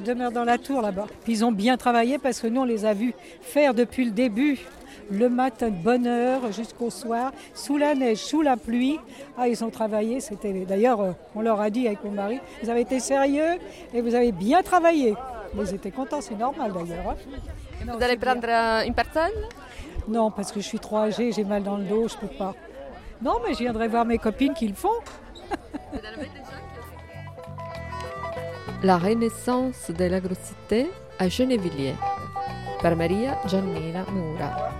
Je demeure dans la tour là-bas. Ils ont bien travaillé parce que nous, on les a vus faire depuis le début le matin de bonne heure jusqu'au soir, sous la neige, sous la pluie. Ah, ils ont travaillé. C'était d'ailleurs, euh, on leur a dit avec mon mari, vous avez été sérieux et vous avez bien travaillé. Ils étaient contents, c'est normal d'ailleurs. Hein. Vous allez prendre une personne? Non, parce que je suis trop âgée, j'ai mal dans le dos, je peux pas. Non, mais je viendrai voir mes copines qui le font. La renaissance de l'agrocité à Genevilliers par Maria Giannina Moura.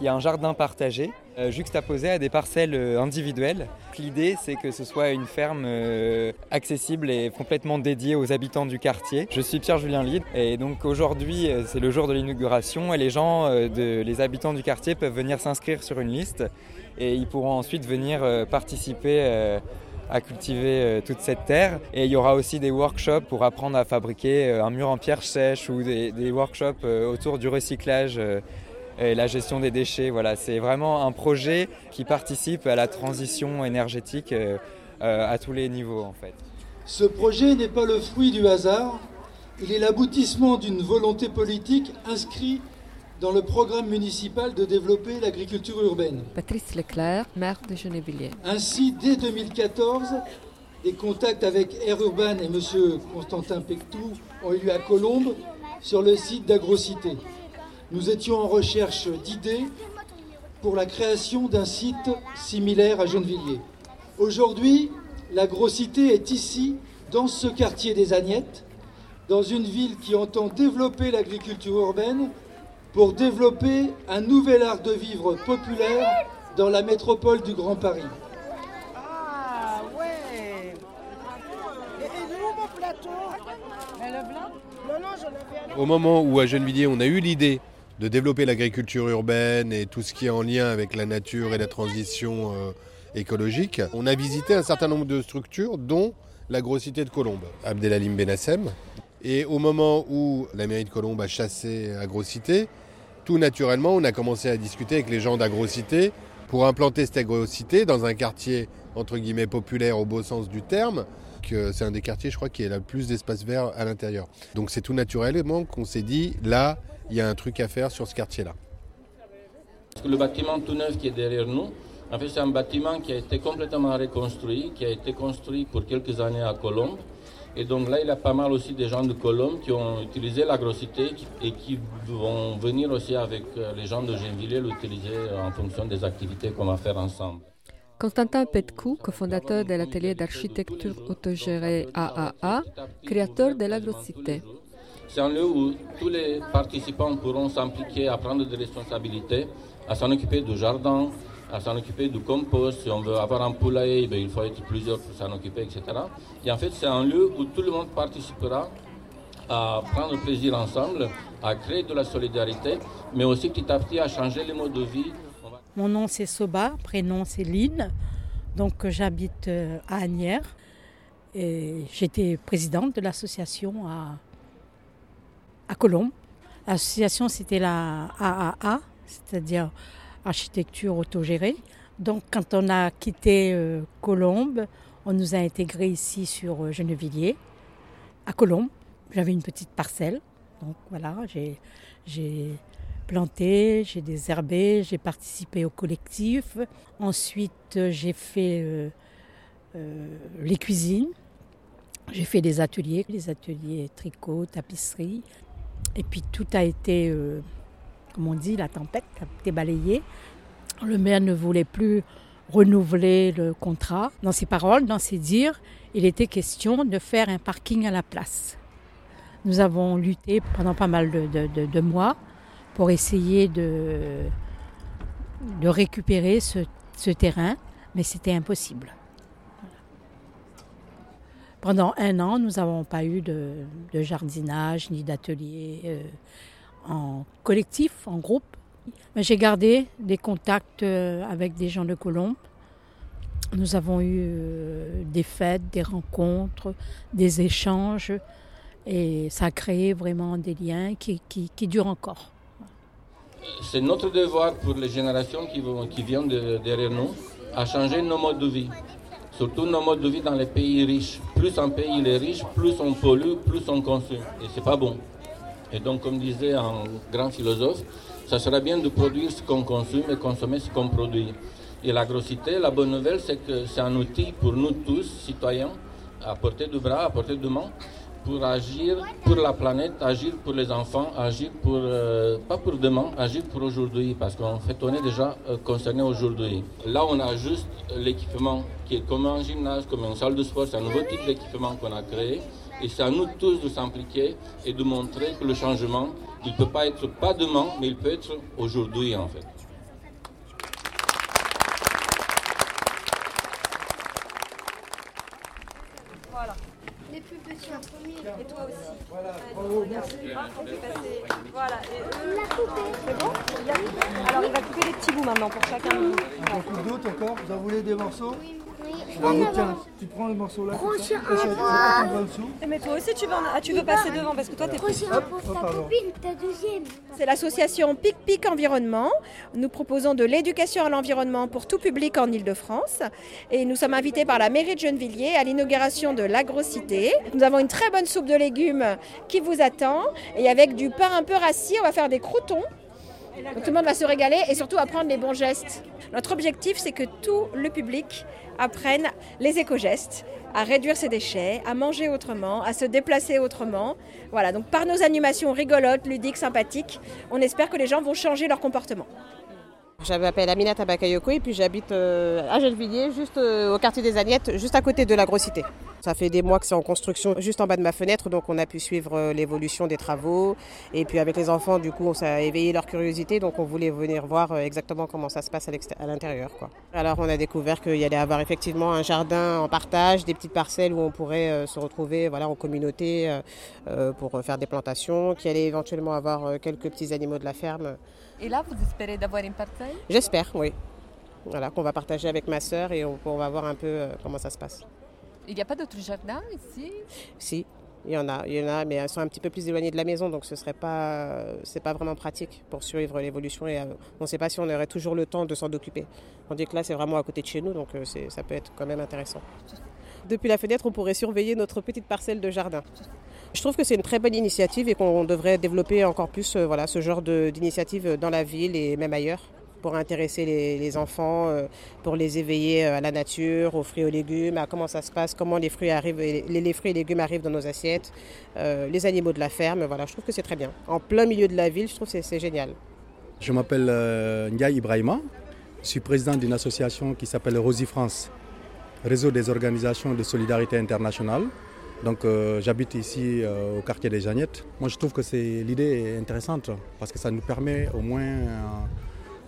Il y a un jardin partagé euh, juxtaposé à des parcelles euh, individuelles. L'idée, c'est que ce soit une ferme euh, accessible et complètement dédiée aux habitants du quartier. Je suis Pierre-Julien Lide et donc aujourd'hui, c'est le jour de l'inauguration et les gens, les habitants du quartier peuvent venir s'inscrire sur une liste et ils pourront ensuite venir participer à cultiver toute cette terre. Et il y aura aussi des workshops pour apprendre à fabriquer un mur en pierre sèche ou des, workshops autour du recyclage et la gestion des déchets. Voilà, c'est vraiment un projet qui participe à la transition énergétique euh, euh, à tous les niveaux en fait. Ce projet n'est pas le fruit du hasard, il est l'aboutissement d'une volonté politique inscrite dans le programme municipal de développer l'agriculture urbaine. Patrice Leclerc, maire de Genevilliers. Ainsi, dès 2014, des contacts avec Air Urban et M. Constantin Pectou ont eu lieu à Colombes sur le site d'Agrocité nous étions en recherche d'idées pour la création d'un site similaire à Gennevilliers. Aujourd'hui, la Grossité est ici, dans ce quartier des Agnettes, dans une ville qui entend développer l'agriculture urbaine pour développer un nouvel art de vivre populaire dans la métropole du Grand Paris. Ah ouais Au moment où à Gennevilliers on a eu l'idée de développer l'agriculture urbaine et tout ce qui est en lien avec la nature et la transition euh, écologique. On a visité un certain nombre de structures, dont la grossité de Colombe, Abdelalim Benassem. Et au moment où la mairie de Colombe a chassé Agrocité, tout naturellement, on a commencé à discuter avec les gens d'Agrocité pour implanter cette agrocité dans un quartier entre guillemets populaire au beau sens du terme. C'est un des quartiers, je crois, qui a le plus d'espace vert à l'intérieur. Donc c'est tout naturellement qu'on s'est dit, là, il y a un truc à faire sur ce quartier-là. Le bâtiment tout neuf qui est derrière nous, en fait, c'est un bâtiment qui a été complètement reconstruit, qui a été construit pour quelques années à Colombe. Et donc là, il y a pas mal aussi des gens de Colombe qui ont utilisé l'agrocité et qui vont venir aussi avec euh, les gens de Gennevilliers l'utiliser en fonction des activités qu'on va faire ensemble. Constantin Petcou, cofondateur de l'atelier d'architecture autogérée AAA, créateur de l'agrocité. C'est un lieu où tous les participants pourront s'impliquer à prendre des responsabilités, à s'en occuper du jardin, à s'en occuper du compost. Si on veut avoir un poulailler, ben, il faut être plusieurs pour s'en occuper, etc. Et en fait, c'est un lieu où tout le monde participera à prendre plaisir ensemble, à créer de la solidarité, mais aussi petit à petit à changer les modes de vie. Mon nom c'est Soba, prénom c'est Lynn, donc j'habite euh, à Agnières et j'étais présidente de l'association à à Colombes. L'association, c'était la AAA, c'est-à-dire architecture autogérée. Donc, quand on a quitté euh, Colombes, on nous a intégrés ici sur euh, Gennevilliers, à Colombes. J'avais une petite parcelle. Donc, voilà, j'ai planté, j'ai désherbé, j'ai participé au collectif. Ensuite, j'ai fait euh, les cuisines. J'ai fait des ateliers, les ateliers tricot, tapisserie. Et puis tout a été, euh, comme on dit, la tempête a été balayée. Le maire ne voulait plus renouveler le contrat. Dans ses paroles, dans ses dires, il était question de faire un parking à la place. Nous avons lutté pendant pas mal de, mois pour essayer de, récupérer ce, ce terrain, mais c'était impossible. Pendant un an, nous n'avons pas eu de, jardinage ni d'atelier euh, en collectif, en groupe. J'ai gardé des contacts euh, avec des gens de Colombe. Nous avons eu euh, des fêtes, des rencontres, des échanges. Et ça a créé vraiment des liens qui, durent encore. C'est notre devoir pour les générations qui, vont, qui viennent derrière nous à changer nos modes de vie. Surtout nos modes de vie dans les pays riches. Plus un pays est riche, plus on pollue, plus on consomme. Et c'est pas bon. Et donc, comme disait un grand philosophe, ça serait bien de produire ce qu'on consomme et consommer ce qu'on produit. Et l'agrocité, la bonne nouvelle, c'est que c'est un outil pour nous tous, citoyens, à portée de bras, à portée de main, pour agir pour la planète, agir pour les enfants, agir pour, euh, pas pour demain, agir pour aujourd'hui, parce qu'en fait, on est déjà euh, concerné aujourd'hui. Là, on a juste l'équipement qui est comme un gymnase, comme une salle de sport, c'est un nouveau type d'équipement qu'on a créé. Et c'est à nous tous de s'impliquer et de montrer que le changement, il ne peut pas être pas demain, mais il peut être aujourd'hui en fait. Voilà. Les plus petits en premier. Et toi aussi. Voilà, bravo, merci. on peut passer. Voilà. Et eux... C'est bon Il a coupé Alors il va couper les petits bouts maintenant pour chacun de vous. On coupe d'autres encore Vous en voulez des morceaux Oui. Tiens, tu prends le morceau là. Prochain. Eh, Mais toi aussi tu veux, ah, tu veux passer devant parce que toi t'es. Hop, oh, pardon. ta deuxième. C'est l'association Pic Pic Environnement. Nous proposons de l'éducation à l'environnement pour tout public en Ile-de-France. Et nous sommes invités par la mairie de Gennevilliers à l'inauguration de l'agrocité. Nous avons une très bonne soupe de légumes qui vous attend. Et avec du pain un peu rassis, on va faire des croutons. Donc tout le monde va se régaler et surtout apprendre les bons gestes. Notre objectif, c'est que tout le public apprenne les éco-gestes, à réduire ses déchets, à manger autrement, à se déplacer autrement. Voilà, donc par nos animations rigolotes, ludiques, sympathiques, on espère que les gens vont changer leur comportement. Je m'appelle Aminata Bakayoko et puis j'habite euh, à Gennevilliers, juste euh, au quartier des Agnettes, juste à côté de l'agrocité. Ça fait des mois que c'est en construction juste en bas de ma fenêtre, donc on a pu suivre euh, l'évolution des travaux. Et puis avec les enfants, du coup, ça a éveillé leur curiosité, donc on voulait venir voir exactement comment ça se passe à l'intérieur. Alors on a découvert qu'il y allait avoir effectivement un jardin en partage, des petites parcelles où on pourrait se retrouver voilà, en communauté pour faire des plantations, qu'il allait éventuellement avoir quelques petits animaux de la ferme. Et là, vous espérez d'avoir une parcelle J'espère, oui. Voilà, qu'on va partager avec ma sœur et on, on va voir un peu euh, comment ça se passe. Il n'y a pas d'autres jardins ici? Si, il y en a, il y en a, mais elles sont un petit peu plus éloignées de la maison, donc ce serait pas, c'est pas vraiment pratique pour suivre l'évolution et euh, on ne sait pas si on aurait toujours le temps de s'en occuper. Tandis que là, c'est vraiment à côté de chez nous, donc euh, ça peut être quand même intéressant. Depuis la fenêtre, on pourrait surveiller notre petite parcelle de jardin. Je trouve que c'est une très bonne initiative et qu'on devrait développer encore plus euh, voilà, ce genre d'initiative dans la ville et même ailleurs pour intéresser les, enfants, euh, pour les éveiller euh, à la nature, aux fruits et aux légumes, à comment ça se passe, comment les fruits, et légumes arrivent dans nos assiettes, les animaux de la ferme. Voilà, je trouve que c'est très bien. En plein milieu de la ville, je trouve que c'est- génial. Je m'appelle Ndiaye Ibrahima. Je suis président d'une association qui s'appelle Rosie France, réseau des organisations de solidarité internationale. Donc euh, j'habite ici euh, au quartier des Jeannettes. Moi je trouve que l'idée est intéressante parce que ça nous permet au moins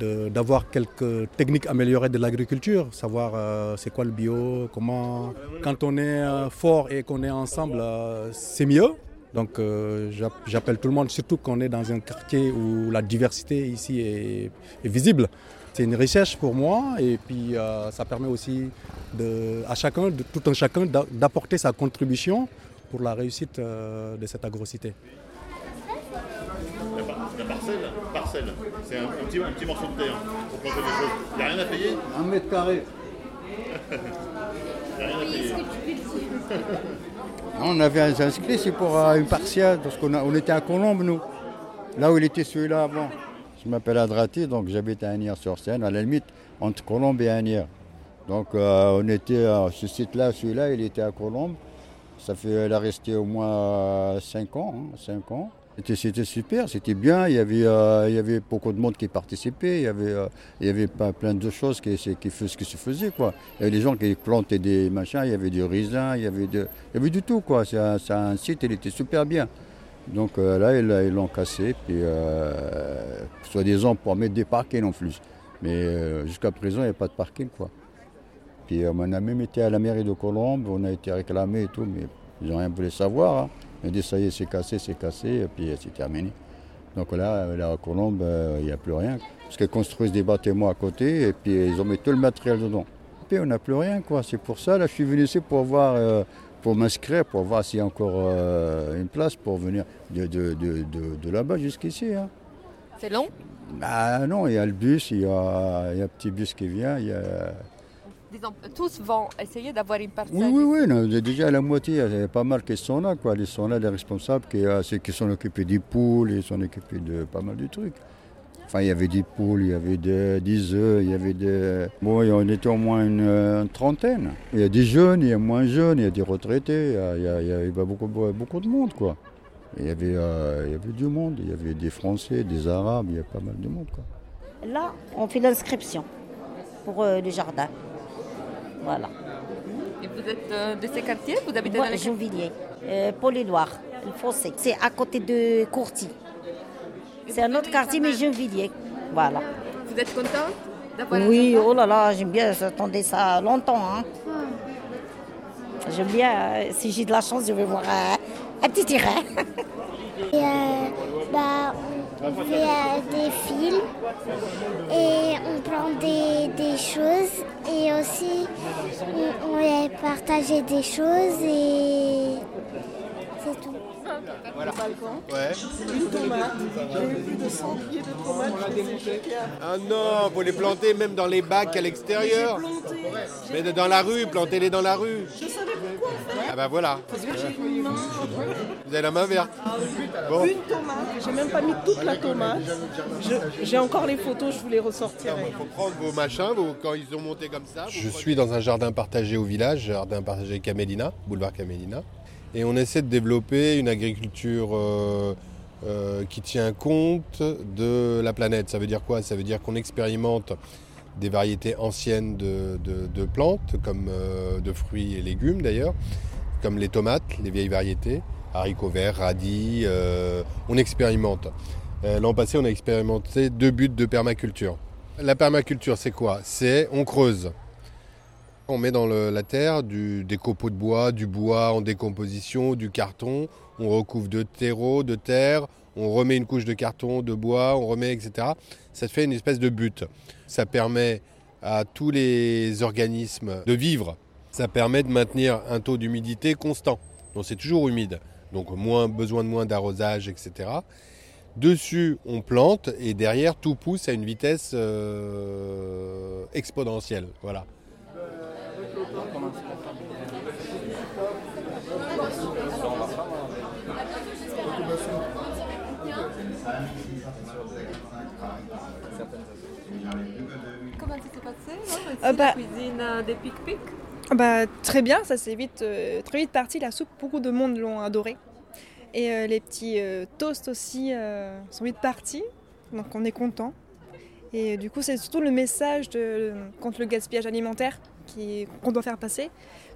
euh, d'avoir quelques techniques améliorées de l'agriculture, savoir c'est quoi le bio, comment quand on est fort et qu'on est ensemble, c'est mieux. Donc j'app- j'appelle tout le monde, surtout qu'on est dans un quartier où la diversité ici est visible. C'est une recherche pour moi et puis euh, ça permet aussi de, à chacun, de, tout un chacun d'a- d'apporter sa contribution pour la réussite euh, de cette agrocité. La, par- la parcelle, parcelle, c'est un, un petit, un petit morceau de terre pour planter des choses. Il n'y a rien à payer? Un mètre carré. Il n'y a rien à payer. On avait inscrit, c'est pour euh, une partielle, parce qu'on a- on était à Colombe, nous. Là où il était celui-là avant. Je m'appelle Adrati, donc j'habite à Agnières-sur-Seine, à la limite, entre Colombe et Agnières. Donc euh, on était à ce site-là, celui-là, il était à Colombe. Ça fait, elle a resté au moins 5 ans, 5 ans. C'était, super, c'était bien. Il y, avait, euh, il y avait beaucoup de monde qui participait. Il y avait, euh, il y avait plein de choses qui, qui, qui, se faisaient. Quoi. Il y avait des gens qui plantaient des machins, il y avait du raisin, il y avait, de, il y avait du tout. Quoi. C'est un site, il était super bien. Donc euh, là, ils, l'ont cassé, puis euh, soi-disant pour mettre des parkings en plus. Mais euh, jusqu'à présent, il n'y a pas de parking. Quoi. Puis euh, on a même été à la mairie de Colombe, on a été réclamé et tout, mais ils n'ont rien voulu savoir. Hein. Ils ont dit ça y est, c'est cassé, c'est cassé, et puis c'est terminé. Donc là, à Colombe, euh, il n'y a plus rien. Parce qu'ils construisent des bâtiments à côté, et puis ils ont mis tout le matériel dedans. Puis on n'a plus rien, quoi. C'est pour ça, là, je suis venu ici pour voir, pour m'inscrire, pour voir s'il y a encore euh, une place pour venir de, de, de, de- là-bas jusqu'ici. hein. C'est long? Ah non, il y a le bus, il y a, il y a un petit bus qui vient, il y a, Disons, tous vont essayer d'avoir une parcelle. Oui, oui, oui. non, déjà la moitié, il y a pas mal qui sont là. Quoi. Ils sont là, les responsables, qui, euh, ceux qui sont occupés des poules, ils sont occupés de pas mal de trucs. Enfin, il y avait des poules, il y avait des, des œufs, il y avait des... Bon, on était au moins une, euh, une trentaine. Il y a des jeunes, il y a moins jeunes, il y a des retraités, il y, a, il y avait beaucoup, beaucoup de monde, quoi. Il y, avait, euh, il y avait du monde, il y avait des Français, des Arabes, il y a pas mal de monde, quoi. Là, on fait l'inscription pour euh, le jardin. Voilà. Et vous êtes euh, de ces quartiers Vous habitez Moi, dans les euh, Paul-et-Loire, le fossé. C'est à côté de Courty. C'est un autre quartier, mais Gennevilliers. Voilà. Vous êtes contente Oui, oh là là, j'aime bien, j'attendais ça longtemps. hein. J'aime bien, euh, si j'ai de la chance, je vais voir euh, un petit terrain. Et, euh, bah, on fait euh, des films et on plante des, des choses et aussi on, on va partager des choses et c'est tout. Ouais. Une tomate. J'ai eu plus de 100 pieds de tomates. je les ai jetées à- Ah non, faut les planter même dans les bacs à l'extérieur. Mais dans la rue, plantez-les dans la rue. Je savais pourquoi. Ah bah voilà. Parce que j'ai une main. Vous avez la main verte. Bon. Une tomate. J'ai même pas mis toute la tomate. J'ai encore les photos, je vous les ressortirai. faut prendre vos machins, vos- quand ils ont monté comme ça. Je suis dans un jardin partagé au village, jardin partagé Camélina, boulevard Camélina. Et on essaie de développer une agriculture euh, euh, qui tient compte de la planète. Ça veut dire quoi? Ça veut dire qu'on expérimente des variétés anciennes de, plantes, comme euh, de fruits et légumes d'ailleurs, comme les tomates, les vieilles variétés, haricots verts, radis. on expérimente. L'an passé, on a expérimenté deux buts de permaculture. La permaculture, c'est quoi? C'est on creuse. On met dans la terre des copeaux de bois, du bois en décomposition, du carton. On recouvre de terreau, de terre. On remet une couche de carton, de bois, on remet, etc. Ça fait une espèce de butte. Ça permet à tous les organismes de vivre. Ça permet de maintenir un taux d'humidité constant. Donc c'est toujours humide. Donc moins, besoin de moins d'arrosage, etc. Dessus, on plante et derrière, tout pousse à une vitesse euh, exponentielle. Voilà. Comment ça s'est passé Euh, bah- La cuisine euh, des pic-pic Bah, très bien, ça s'est vite, euh, très vite parti. La soupe, beaucoup de monde l'ont adoré. Et euh, les petits toasts aussi sont vite partis. Donc on est content. Et du coup, c'est surtout le message de, contre le gaspillage alimentaire qu'on doit faire passer.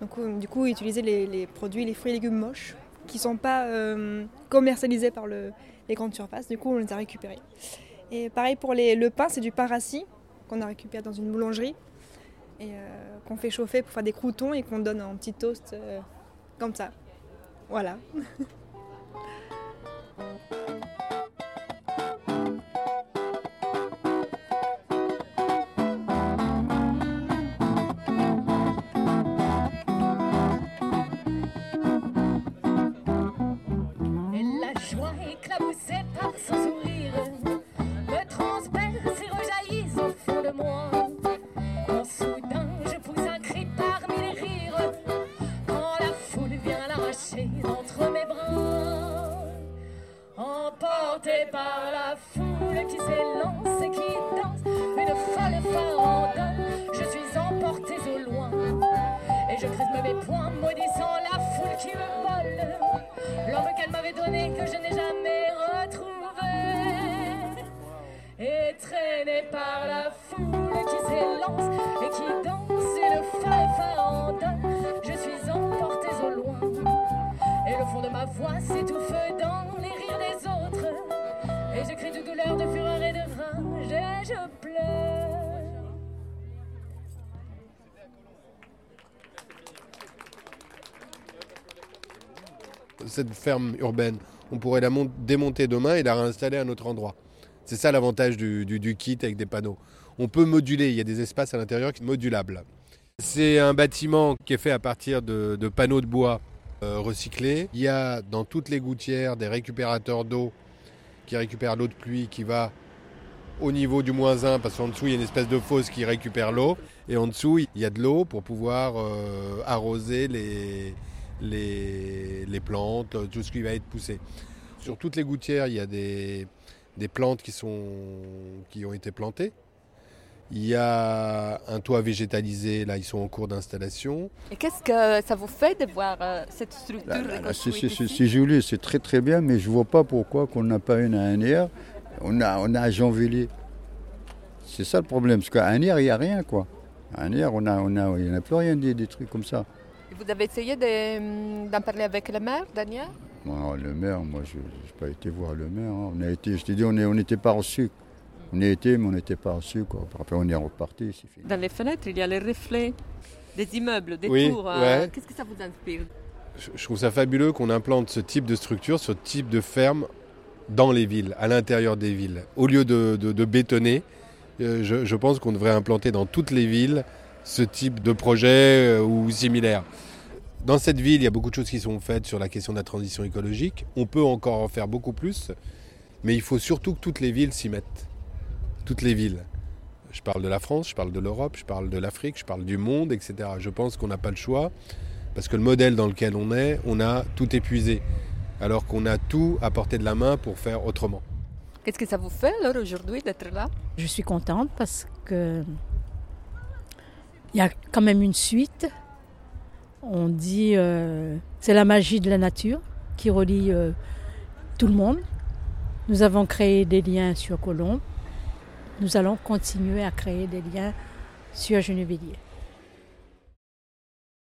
Donc du coup, utiliser les, les produits, les fruits et légumes moches qui ne sont pas euh, commercialisés par le- les grandes surfaces. Du coup, on les a récupérés. Et pareil pour le pain, c'est du pain rassis qu'on a récupéré dans une boulangerie et euh, qu'on fait chauffer pour faire des croutons et qu'on donne en petit toast euh, comme ça. Voilà. Et traîné par la foule qui s'élance et qui danse une folle farandole Je suis emportée au loin Et le fond de ma voix s'étouffe dans les rires des autres. Et je crie de douleur, de fureur et de rage et je pleure. Cette ferme urbaine, on pourrait la mon- démonter demain et la réinstaller à un autre endroit. C'est ça l'avantage du, kit avec des panneaux. On peut moduler, il y a des espaces à l'intérieur qui sont modulables. C'est un bâtiment qui est fait à partir de, panneaux de bois euh, recyclés. Il y a dans toutes les gouttières des récupérateurs d'eau qui récupèrent l'eau de pluie qui va au niveau du moins 1 parce qu'en dessous il y a une espèce de fosse qui récupère l'eau et en dessous il y a de l'eau pour pouvoir euh, arroser les, plantes, tout ce qui va être poussé. Sur toutes les gouttières il y a des, des plantes qui, sont, qui ont été plantées. Il y a un toit végétalisé, là ils sont en cours d'installation. Et qu'est-ce que ça vous fait de voir euh, cette structure C'est joli, c'est très très bien, mais je ne vois pas pourquoi qu'on n'a pas une à Anières, on a, on a à Jeanvilliers. C'est ça le problème, parce qu'à Anières, il n'y a rien quoi. À Anières, on a, on a, il n'y a plus rien des, des, trucs comme ça. Et vous avez essayé d'en parler avec le maire d'Anières Le maire, moi je n'ai pas été voir le maire. Hein. On a été, je t'ai dit, on n'était pas reçus. On y était, mais on n'était pas reçus. Quoi. Après, on est reparti. Dans les fenêtres, il y a les reflets des immeubles, des oui, tours. Ouais. Qu'est-ce que ça vous inspire je, trouve ça fabuleux qu'on implante ce type de structure, ce type de ferme dans les villes, à l'intérieur des villes. Au lieu de, de, de bétonner, euh, je, je, pense qu'on devrait implanter dans toutes les villes ce type de projet euh, ou similaire. Dans cette ville, il y a beaucoup de choses qui sont faites sur la question de la transition écologique. On peut encore en faire beaucoup plus, mais il faut surtout que toutes les villes s'y mettent toutes les villes. Je parle de la France, je parle de l'Europe, je parle de l'Afrique, je parle du monde, etc. Je pense qu'on n'a pas le choix, parce que le modèle dans lequel on est, on a tout épuisé, alors qu'on a tout à portée de la main pour faire autrement. Qu'est-ce que ça vous fait alors aujourd'hui d'être là? Je suis contente parce que il y a quand même une suite. On dit euh, c'est la magie de la nature qui relie euh, tout le monde. Nous avons créé des liens sur Colombe nous allons continuer à créer des liens sur Genevilliers.